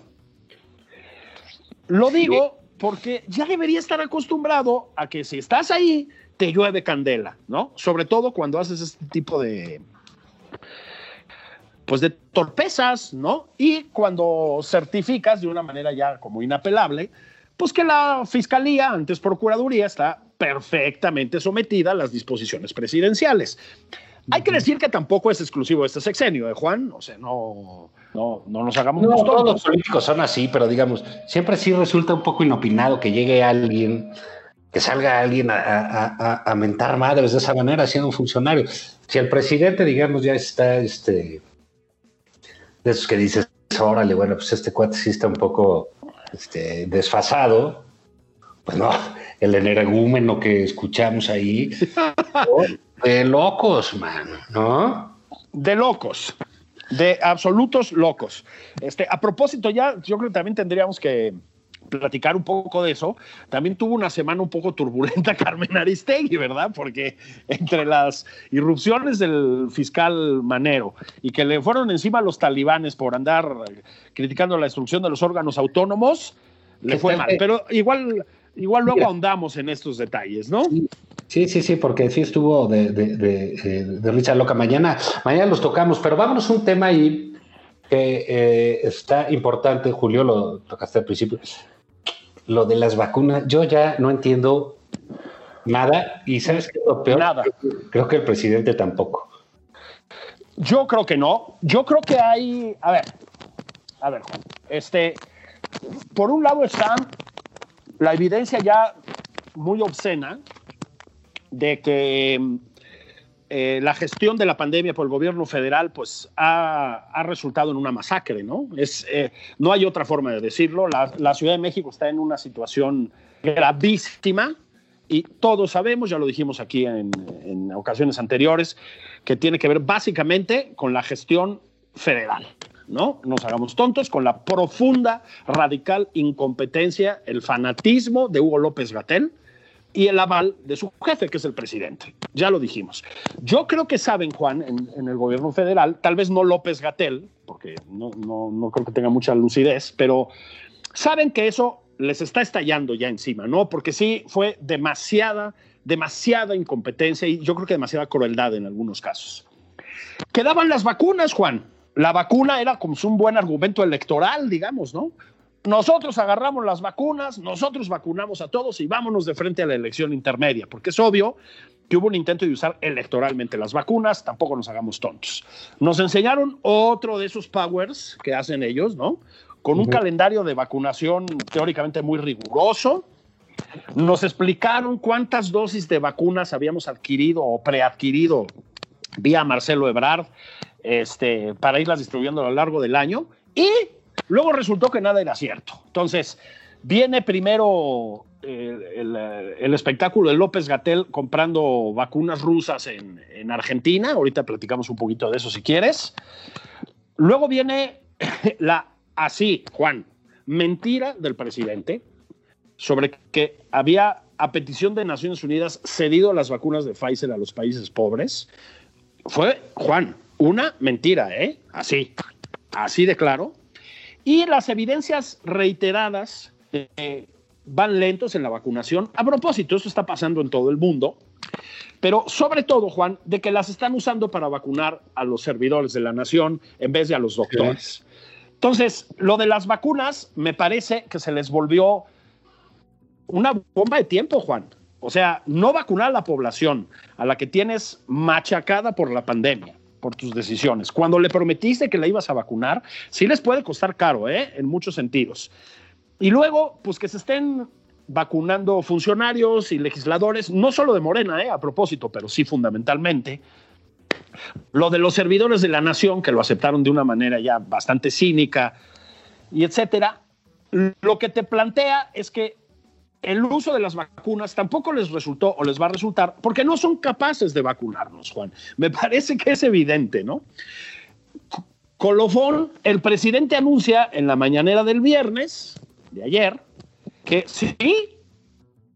Lo digo porque ya debería estar acostumbrado a que si estás ahí, te llueve candela, ¿no? Sobre todo cuando haces este tipo de, pues de torpezas, ¿no? Y cuando certificas de una manera ya como inapelable, pues que la fiscalía, antes procuraduría, está perfectamente sometida a las disposiciones presidenciales. Hay que decir que tampoco es exclusivo este sexenio, ¿eh, Juan? O sea, no, no, no nos hagamos No, todos los políticos son así, pero digamos, siempre sí resulta un poco inopinado que llegue alguien, que salga alguien a, a- a- a mentar madres de esa manera, siendo un funcionario. Si el presidente, digamos, ya está este, de esos que dices, órale, bueno, pues este cuate sí está un poco este, desfasado, pues no, el energúmeno que escuchamos ahí, de locos, man, ¿no? de locos, de absolutos locos. Este, a propósito, ya yo creo que también tendríamos que platicar un poco de eso. También tuvo una semana un poco turbulenta Carmen Aristegui, ¿verdad? Porque entre las irrupciones del fiscal Manero y que le fueron encima los talibanes por andar criticando la destrucción de los órganos autónomos, le ¿Qué fue mal. Pero igual, igual luego Mira. ahondamos en estos detalles, ¿no? Sí, sí, sí, porque sí estuvo de, de, de, de- de risa loca. Mañana, mañana los tocamos, pero vámonos a un tema ahí que eh, está importante, Julio, lo tocaste al principio. Lo de las vacunas, yo ya no entiendo nada y sabes qué es lo peor. Nada. Creo que el presidente tampoco. Yo creo que no. Yo creo que hay. A ver, a ver, Juan. Este, por un lado está la evidencia ya muy obscena de que eh, la gestión de la pandemia por el gobierno federal pues ha, resultado en una masacre, ¿no? Es, eh, no hay otra forma de decirlo. La, Ciudad de México está en una situación gravísima y todos sabemos, ya lo dijimos aquí en ocasiones anteriores, que tiene que ver básicamente con la gestión federal. ¿No? Nos hagamos tontos con la profunda, radical incompetencia, el fanatismo de Hugo López Gatel y el aval de su jefe, que es el presidente. Ya lo dijimos. Yo creo que saben, Juan, en, el gobierno federal, tal vez no López Gatel, porque no, no, no creo que tenga mucha lucidez, pero saben que eso les está estallando ya encima, ¿no? Porque sí fue demasiada, demasiada incompetencia y yo creo que demasiada crueldad en algunos casos. Quedaban las vacunas, Juan. La vacuna era como un buen argumento electoral, digamos, ¿no? Nosotros agarramos las vacunas, nosotros vacunamos a todos y vámonos de frente a la elección intermedia, porque es obvio que hubo un intento de usar electoralmente las vacunas, tampoco nos hagamos tontos. Nos enseñaron otro de esos powers que hacen ellos, ¿no? Con un uh -huh. calendario de vacunación teóricamente muy riguroso. Nos explicaron cuántas dosis de vacunas habíamos adquirido o preadquirido vía Marcelo Ebrard este, para irlas distribuyendo a lo largo del año. Y luego resultó que nada era cierto. Entonces, viene primero eh, el, el, espectáculo de López Gatel comprando vacunas rusas en, en, Argentina. Ahorita platicamos un poquito de eso si quieres. Luego viene la así, Juan, mentira del presidente sobre que había, a petición de Naciones Unidas, cedido las vacunas de Pfizer a los países pobres. Fue, Juan, una mentira, ¿eh? Así, así de claro. Y las evidencias reiteradas eh, van lentos en la vacunación. A propósito, esto está pasando en todo el mundo, pero sobre todo, Juan, de que las están usando para vacunar a los servidores de la nación en vez de a los doctores. Entonces, lo de las vacunas me parece que se les volvió una bomba de tiempo, Juan. O sea, no vacunar a la población a la que tienes machacada por la pandemia, por tus decisiones. Cuando le prometiste que la ibas a vacunar, sí les puede costar caro, ¿eh? En muchos sentidos. Y luego, pues que se estén vacunando funcionarios y legisladores, no solo de Morena, ¿eh? A propósito, pero sí fundamentalmente. Lo de los servidores de la nación, que lo aceptaron de una manera ya bastante cínica y etcétera. Lo que te plantea es que el uso de las vacunas tampoco les resultó o les va a resultar porque no son capaces de vacunarnos, Juan. Me parece que es evidente, ¿no? Colofón, el presidente anuncia en la mañanera del viernes de ayer que sí,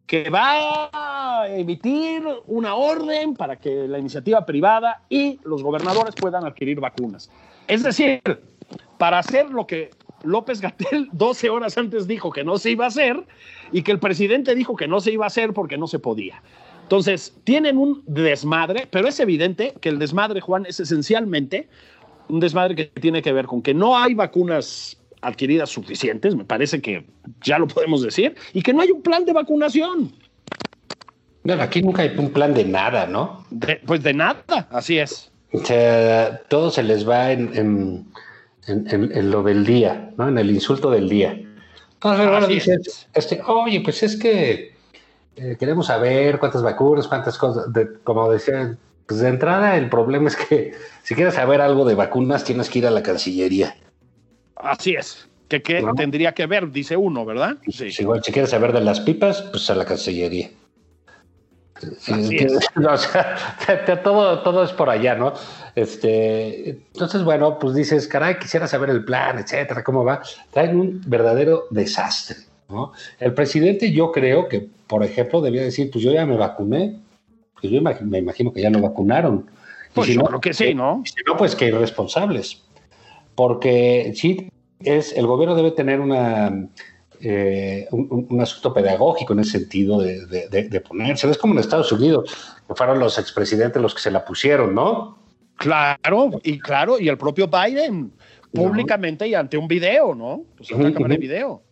que va a emitir una orden para que la iniciativa privada y los gobernadores puedan adquirir vacunas. Es decir, para hacer lo que López Gatel 12 horas antes dijo que no se iba a hacer y que el presidente dijo que no se iba a hacer porque no se podía. Entonces, tienen un desmadre, pero es evidente que el desmadre, Juan, es esencialmente un desmadre que tiene que ver con que no hay vacunas adquiridas suficientes, me parece que ya lo podemos decir, y que no hay un plan de vacunación. Bueno, aquí nunca hay un plan de nada, ¿no? pues de nada, así es. O sea, todo se les va en en, lo del día, ¿no? En el insulto del día. Entonces, bueno, dices, este, oye, pues es que eh, queremos saber cuántas vacunas, cuántas cosas, como decía, pues de entrada el problema es que si quieres saber algo de vacunas tienes que ir a la Cancillería. Así es. Que, tendría que ver, dice uno, ¿verdad? Sí. igual, si quieres saber de las pipas, pues a la Cancillería. o sea, todo, todo es por allá, ¿no? Este, entonces, bueno, pues dices, caray, quisiera saber el plan, etcétera, cómo va. Traen un verdadero desastre, ¿no? El presidente, yo creo que, por ejemplo, debía decir, pues yo ya me vacuné, pues yo me imagino que ya lo vacunaron. Pues si yo no, creo que sí, ¿no? Si no, pues que irresponsables. Porque sí, es, el gobierno debe tener una eh, un, asunto pedagógico en ese sentido de, de, ponerse. Es como en Estados Unidos, que fueron los expresidentes los que se la pusieron, ¿no? Claro, y claro, y el propio Biden, públicamente y ante un video, ¿no? Pues una cámara de video.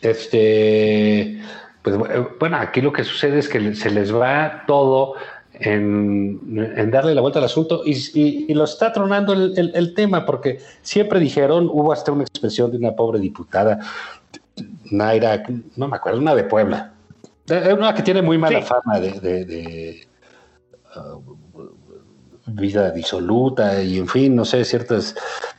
Este, pues bueno, aquí lo que sucede es que se les va todo en, darle la vuelta al asunto y, lo está tronando el, el, tema, porque siempre dijeron, hubo hasta una expresión de una pobre diputada, Naira, no me acuerdo, una de Puebla. Es una que tiene muy mala fama de, uh, vida disoluta y en fin, no sé, ciertas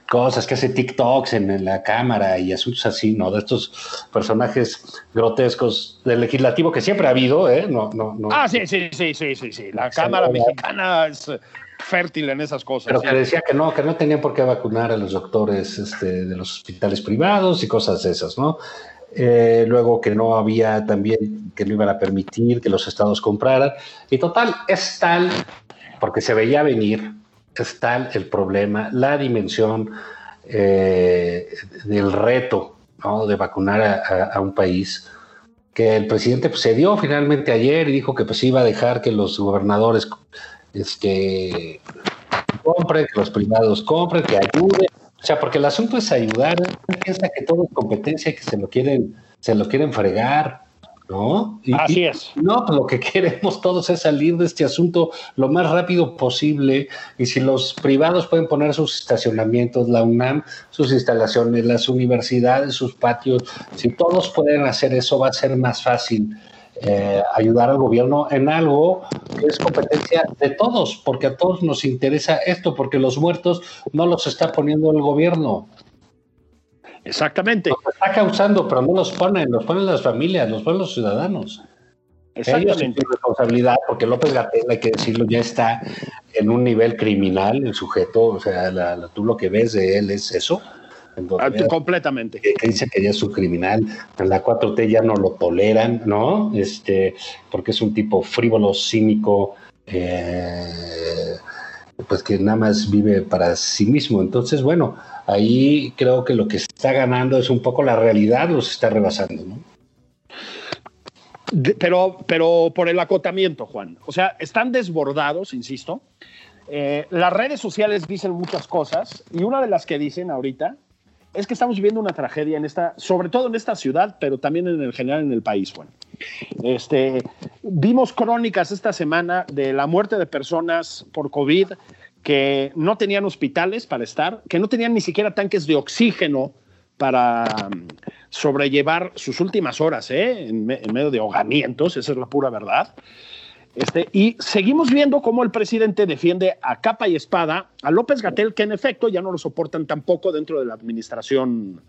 cosas que hace TikToks en, la cámara y asuntos así, ¿no? De estos personajes grotescos del legislativo que siempre ha habido, ¿eh? No, no, no. Ah, sí, sí, sí, sí, sí, sí. La Cámara Mexicana es fértil en esas cosas. Pero que decía que no, que no tenían por qué vacunar a los doctores este, de los hospitales privados y cosas de esas, ¿no? Eh, luego que no había también, que no iban a permitir que los estados compraran. Y total, es tal, porque se veía venir, es tal el problema, la dimensión eh, del reto ¿no? de vacunar a, un país, que el presidente pues, se dio finalmente ayer y dijo que pues iba a dejar que los gobernadores este, compren, que los privados compren, que ayuden. O sea, porque el asunto es ayudar, piensa que todo es competencia, que se lo quieren, se lo quieren fregar, ¿no? Así es. No, pues lo que queremos todos es salir de este asunto lo más rápido posible. Y si los privados pueden poner sus estacionamientos, la UNAM, sus instalaciones, las universidades, sus patios, si todos pueden hacer eso, va a ser más fácil eh, ayudar al gobierno en algo que es competencia de todos, porque a todos nos interesa esto, porque los muertos no los está poniendo el gobierno. Exactamente. Los está causando, pero no los ponen, los ponen las familias, los ponen los ciudadanos. Exactamente. responsabilidad, porque López Gatel, hay que decirlo, ya está en un nivel criminal, el sujeto, o sea, tú lo que ves de él es eso. Ah, completamente. Que, dice que ya es un criminal, en la 4T ya no lo toleran, ¿no? Este, porque es un tipo frívolo, cínico, eh, pues que nada más vive para sí mismo. Entonces, bueno, ahí creo que lo que está ganando es un poco la realidad, los está rebasando, ¿no? pero, pero por el acotamiento, Juan. O sea, están desbordados, insisto. Eh, las redes sociales dicen muchas cosas y una de las que dicen ahorita es que estamos viviendo una tragedia en esta, sobre todo en esta ciudad, pero también en el general en el país, Juan. Este, vimos crónicas esta semana de la muerte de personas por COVID que no tenían hospitales para estar, que no tenían ni siquiera tanques de oxígeno para um, sobrellevar sus últimas horas ¿eh? en, medio de ahogamientos, esa es la pura verdad. Este, y seguimos viendo cómo el presidente defiende a capa y espada a López Gatel, que en efecto ya no lo soportan tampoco dentro de la administración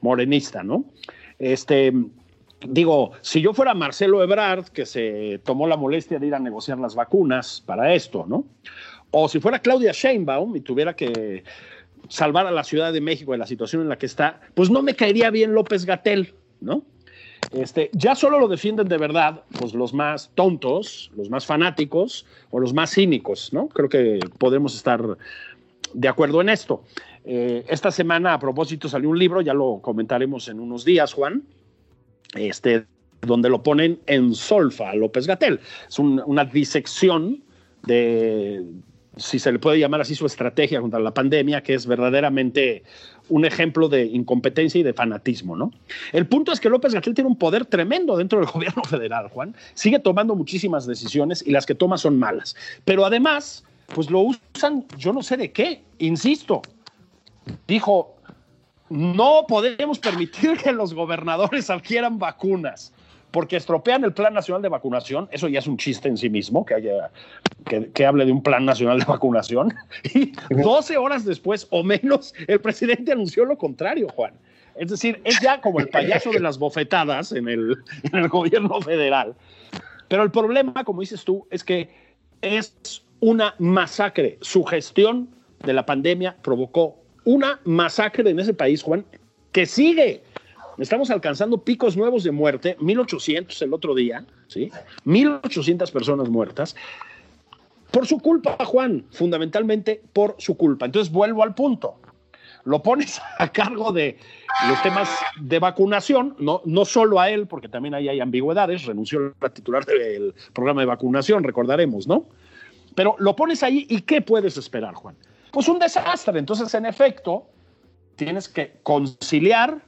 morenista, ¿no? Este, digo, si yo fuera Marcelo Ebrard, que se tomó la molestia de ir a negociar las vacunas para esto, ¿no? O si fuera Claudia Sheinbaum y tuviera que salvar a la Ciudad de México de la situación en la que está, pues no me caería bien López Gatel, ¿no? Este, ya solo lo defienden de verdad, pues los más tontos, los más fanáticos o los más cínicos, ¿no? Creo que podemos estar de acuerdo en esto. Eh, esta semana, a propósito, salió un libro, ya lo comentaremos en unos días, Juan, este, donde lo ponen en solfa a López Gatel. Es una disección de, si se le puede llamar así, su estrategia contra la pandemia, que es verdaderamente un ejemplo de incompetencia y de fanatismo, ¿no? El punto es que López Gatel tiene un poder tremendo dentro del gobierno federal, Juan. Sigue tomando muchísimas decisiones y las que toma son malas. Pero además, pues lo usan, yo no sé de qué, insisto. Dijo, no podemos permitir que los gobernadores adquieran vacunas porque estropean el Plan Nacional de Vacunación, eso ya es un chiste en sí mismo, que, haya, que, hable de un Plan Nacional de Vacunación, y 12 horas después o menos el presidente anunció lo contrario, Juan. Es decir, es ya como el payaso de las bofetadas en el, en el gobierno federal. Pero el problema, como dices tú, es que es una masacre. Su gestión de la pandemia provocó una masacre en ese país, Juan, que sigue. Estamos alcanzando picos nuevos de muerte, 1800 el otro día, ¿sí? 1800 personas muertas. Por su culpa, Juan, fundamentalmente por su culpa. Entonces vuelvo al punto. Lo pones a cargo de los temas de vacunación, no, no solo a él, porque también ahí hay ambigüedades, renunció a titular del programa de vacunación, recordaremos, ¿no? Pero lo pones ahí y ¿qué puedes esperar, Juan? Pues un desastre. Entonces, en efecto, tienes que conciliar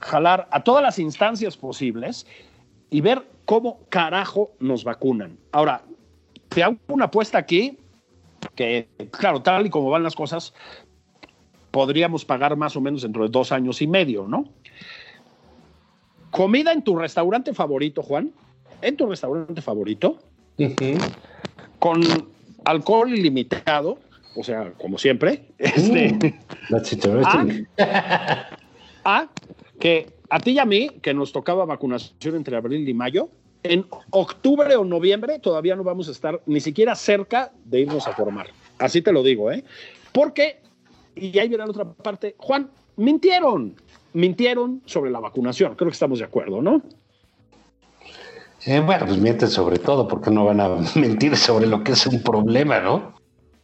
jalar a todas las instancias posibles y ver cómo carajo nos vacunan. Ahora, te hago una apuesta aquí, que claro, tal y como van las cosas, podríamos pagar más o menos dentro de dos años y medio, ¿no? Comida en tu restaurante favorito, Juan, en tu restaurante favorito, con alcohol ilimitado, o sea, como siempre. Este, a que a ti y a mí, que nos tocaba vacunación entre abril y mayo, en octubre o noviembre todavía no vamos a estar ni siquiera cerca de irnos a formar. Así te lo digo, ¿eh? Porque, y ahí viene la otra parte, Juan, mintieron, mintieron sobre la vacunación. Creo que estamos de acuerdo, ¿no? Eh, bueno, pues mienten sobre todo, porque no van a mentir sobre lo que es un problema, ¿no?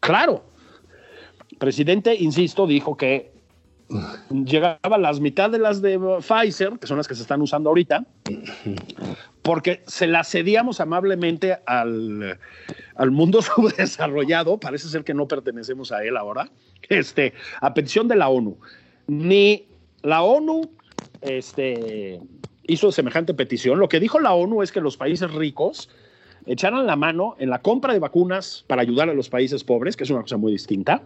Claro. El presidente, insisto, dijo que llegaban las mitad de las de Pfizer, que son las que se están usando ahorita, porque se las cedíamos amablemente al, al mundo subdesarrollado, parece ser que no pertenecemos a él ahora, este, a petición de la ONU. Ni la ONU este, hizo semejante petición. Lo que dijo la ONU es que los países ricos echaran la mano en la compra de vacunas para ayudar a los países pobres, que es una cosa muy distinta.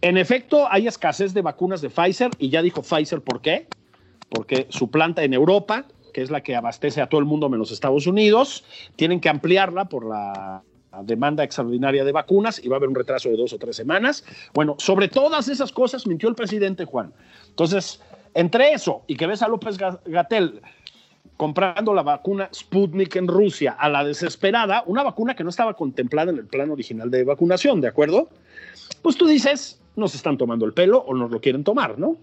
En efecto, hay escasez de vacunas de Pfizer y ya dijo Pfizer por qué. Porque su planta en Europa que es la que abastece a todo el mundo menos Estados Unidos, tienen que ampliarla por la demanda extraordinaria de vacunas y va a haber un retraso de dos o tres semanas. Bueno, sobre todas esas cosas mintió el presidente Juan. Entonces, entre eso y que ves a López Gatel comprando la vacuna Sputnik en Rusia a la desesperada, una vacuna que no estaba contemplada en el plan original de vacunación, ¿de acuerdo? Pues tú dices, nos están tomando el pelo o nos lo quieren tomar, ¿no?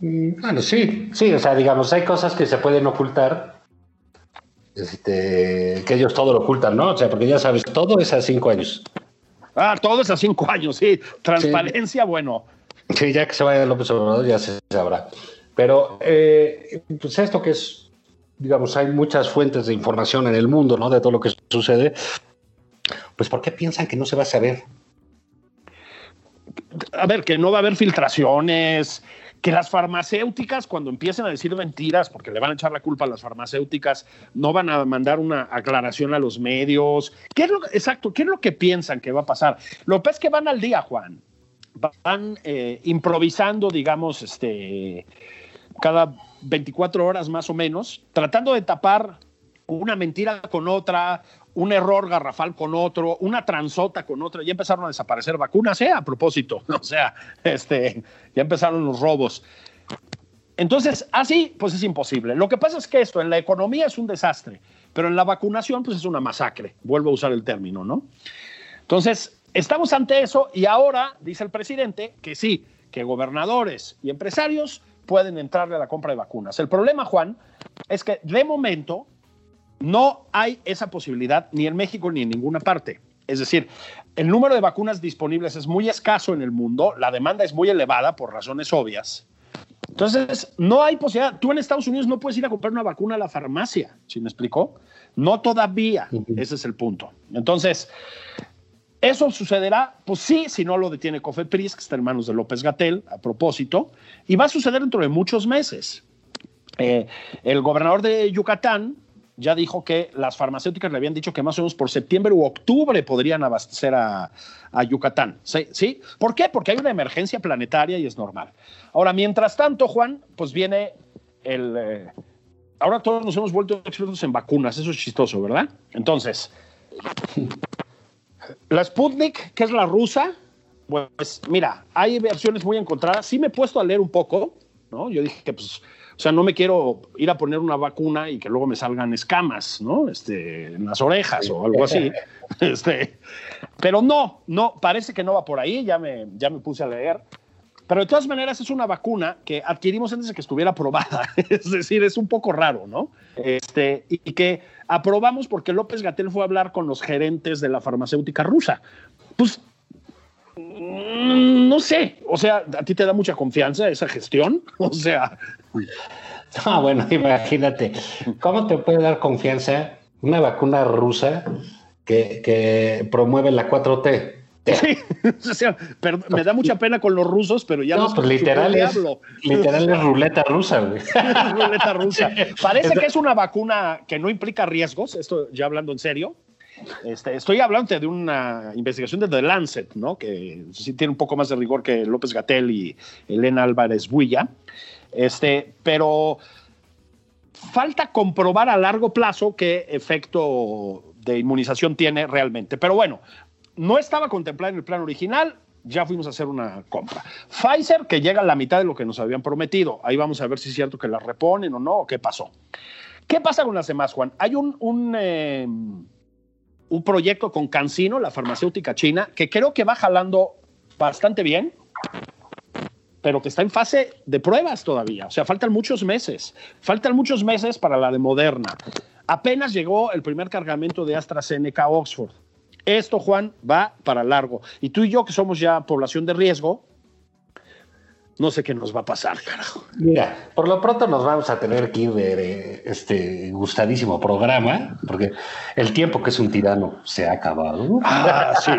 Mm, bueno, sí, sí, o sea, digamos, hay cosas que se pueden ocultar, este, que ellos todo lo ocultan, ¿no? O sea, porque ya sabes, todo es a cinco años. Ah, todo es a cinco años, sí. Transparencia, bueno. Sí, ya que se vaya López Obrador ya se sabrá. Pero, eh, pues esto que es, digamos, hay muchas fuentes de información en el mundo, ¿no? De todo lo que sucede. Pues, ¿por qué piensan que no se va a saber? A ver, que no va a haber filtraciones, que las farmacéuticas cuando empiecen a decir mentiras, porque le van a echar la culpa a las farmacéuticas, no van a mandar una aclaración a los medios. ¿Qué es lo, exacto, ¿qué es lo que piensan que va a pasar? Lo que es que van al día, Juan. Van eh, improvisando, digamos, este, cada 24 horas más o menos, tratando de tapar una mentira con otra, un error garrafal con otro, una transota con otra, ya empezaron a desaparecer vacunas, ¿eh? A propósito, o sea, este, ya empezaron los robos. Entonces, así, pues es imposible. Lo que pasa es que esto en la economía es un desastre, pero en la vacunación, pues es una masacre. Vuelvo a usar el término, ¿no? Entonces, estamos ante eso y ahora dice el presidente que sí, que gobernadores y empresarios pueden entrarle a la compra de vacunas. El problema, Juan, es que de momento no hay esa posibilidad ni en México ni en ninguna parte. Es decir, el número de vacunas disponibles es muy escaso en el mundo, la demanda es muy elevada por razones obvias. Entonces, no hay posibilidad. Tú en Estados Unidos no puedes ir a comprar una vacuna a la farmacia, ¿sí me explicó? No todavía, ese es el punto. Entonces, ¿eso sucederá? Pues sí, si no lo detiene Cofepris, que está en manos de López Gatel, a propósito, y va a suceder dentro de muchos meses. Eh, el gobernador de Yucatán, ya dijo que las farmacéuticas le habían dicho que más o menos por septiembre u octubre podrían abastecer a, Yucatán. ¿Sí? ¿Por qué? Porque hay una emergencia planetaria y es normal. Ahora, mientras tanto, Juan, pues viene el... Eh, ahora todos nos hemos vuelto expertos en vacunas, eso es chistoso, ¿verdad? Entonces, la Sputnik, que es la rusa, pues mira, hay versiones muy encontradas. Sí me he puesto a leer un poco, ¿no? Yo dije que pues o sea, no me quiero ir a poner una vacuna y que luego me salgan escamas, ¿no? Este, en las orejas o algo así. Este, pero no, no, parece que no va por ahí, ya me, ya me puse a leer. Pero de todas maneras es una vacuna que adquirimos antes de que estuviera aprobada. es decir, es un poco raro, ¿no? Este, y que aprobamos porque López Gatel fue a hablar con los gerentes de la farmacéutica rusa. Pues mm, no sé, o sea, a ti te da mucha confianza esa gestión, o sea, No, bueno, imagínate, ¿cómo te puede dar confianza una vacuna rusa que, promueve la 4T? Sí, o sea, me da mucha pena con los rusos, pero ya no, pues literal es, literal es ruleta rusa, güey. ruleta rusa. Parece que es una vacuna que no implica riesgos, esto ya hablando en serio. Este, estoy hablando de una investigación de The Lancet, ¿no? que sí tiene un poco más de rigor que López Gatel y Elena Álvarez Builla. Este, pero falta comprobar a largo plazo qué efecto de inmunización tiene realmente. Pero bueno, no estaba contemplado en el plan original, ya fuimos a hacer una compra. Pfizer, que llega a la mitad de lo que nos habían prometido. Ahí vamos a ver si es cierto que la reponen o no, o qué pasó. ¿Qué pasa con las demás, Juan? Hay un, un, eh, un proyecto con Cancino, la farmacéutica china, que creo que va jalando bastante bien pero que está en fase de pruebas todavía. O sea, faltan muchos meses. Faltan muchos meses para la de Moderna. Apenas llegó el primer cargamento de AstraZeneca a Oxford. Esto, Juan, va para largo. Y tú y yo, que somos ya población de riesgo, no sé qué nos va a pasar, carajo. Mira, por lo pronto nos vamos a tener que ir de, este gustadísimo programa, porque el tiempo que es un tirano se ha acabado. Ah, sí.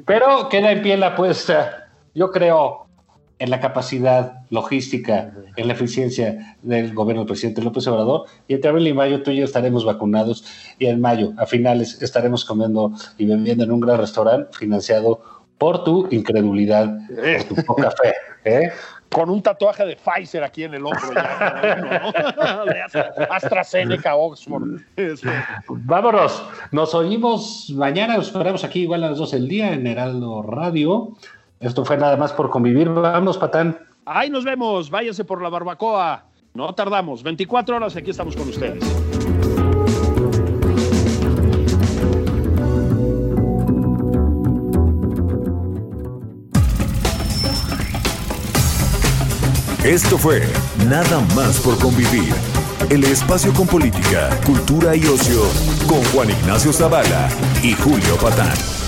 Pero queda en pie la apuesta yo creo en la capacidad logística, en la eficiencia del gobierno del presidente López Obrador. Y entre abril y mayo tú y yo estaremos vacunados y en mayo, a finales, estaremos comiendo y bebiendo en un gran restaurante financiado por tu incredulidad, por tu poca fe. ¿eh? con un tatuaje de Pfizer aquí en el hombro. Ya, ¿no? AstraZeneca, Oxford. Vámonos. Nos oímos mañana. Nos esperamos aquí igual a las 12 del día en Heraldo Radio. Esto fue nada más por convivir. Vámonos, Patán. Ahí nos vemos. Váyase por la barbacoa. No tardamos. 24 horas aquí estamos con ustedes. Esto fue Nada más por convivir. El espacio con política, cultura y ocio con Juan Ignacio Zavala y Julio Patán.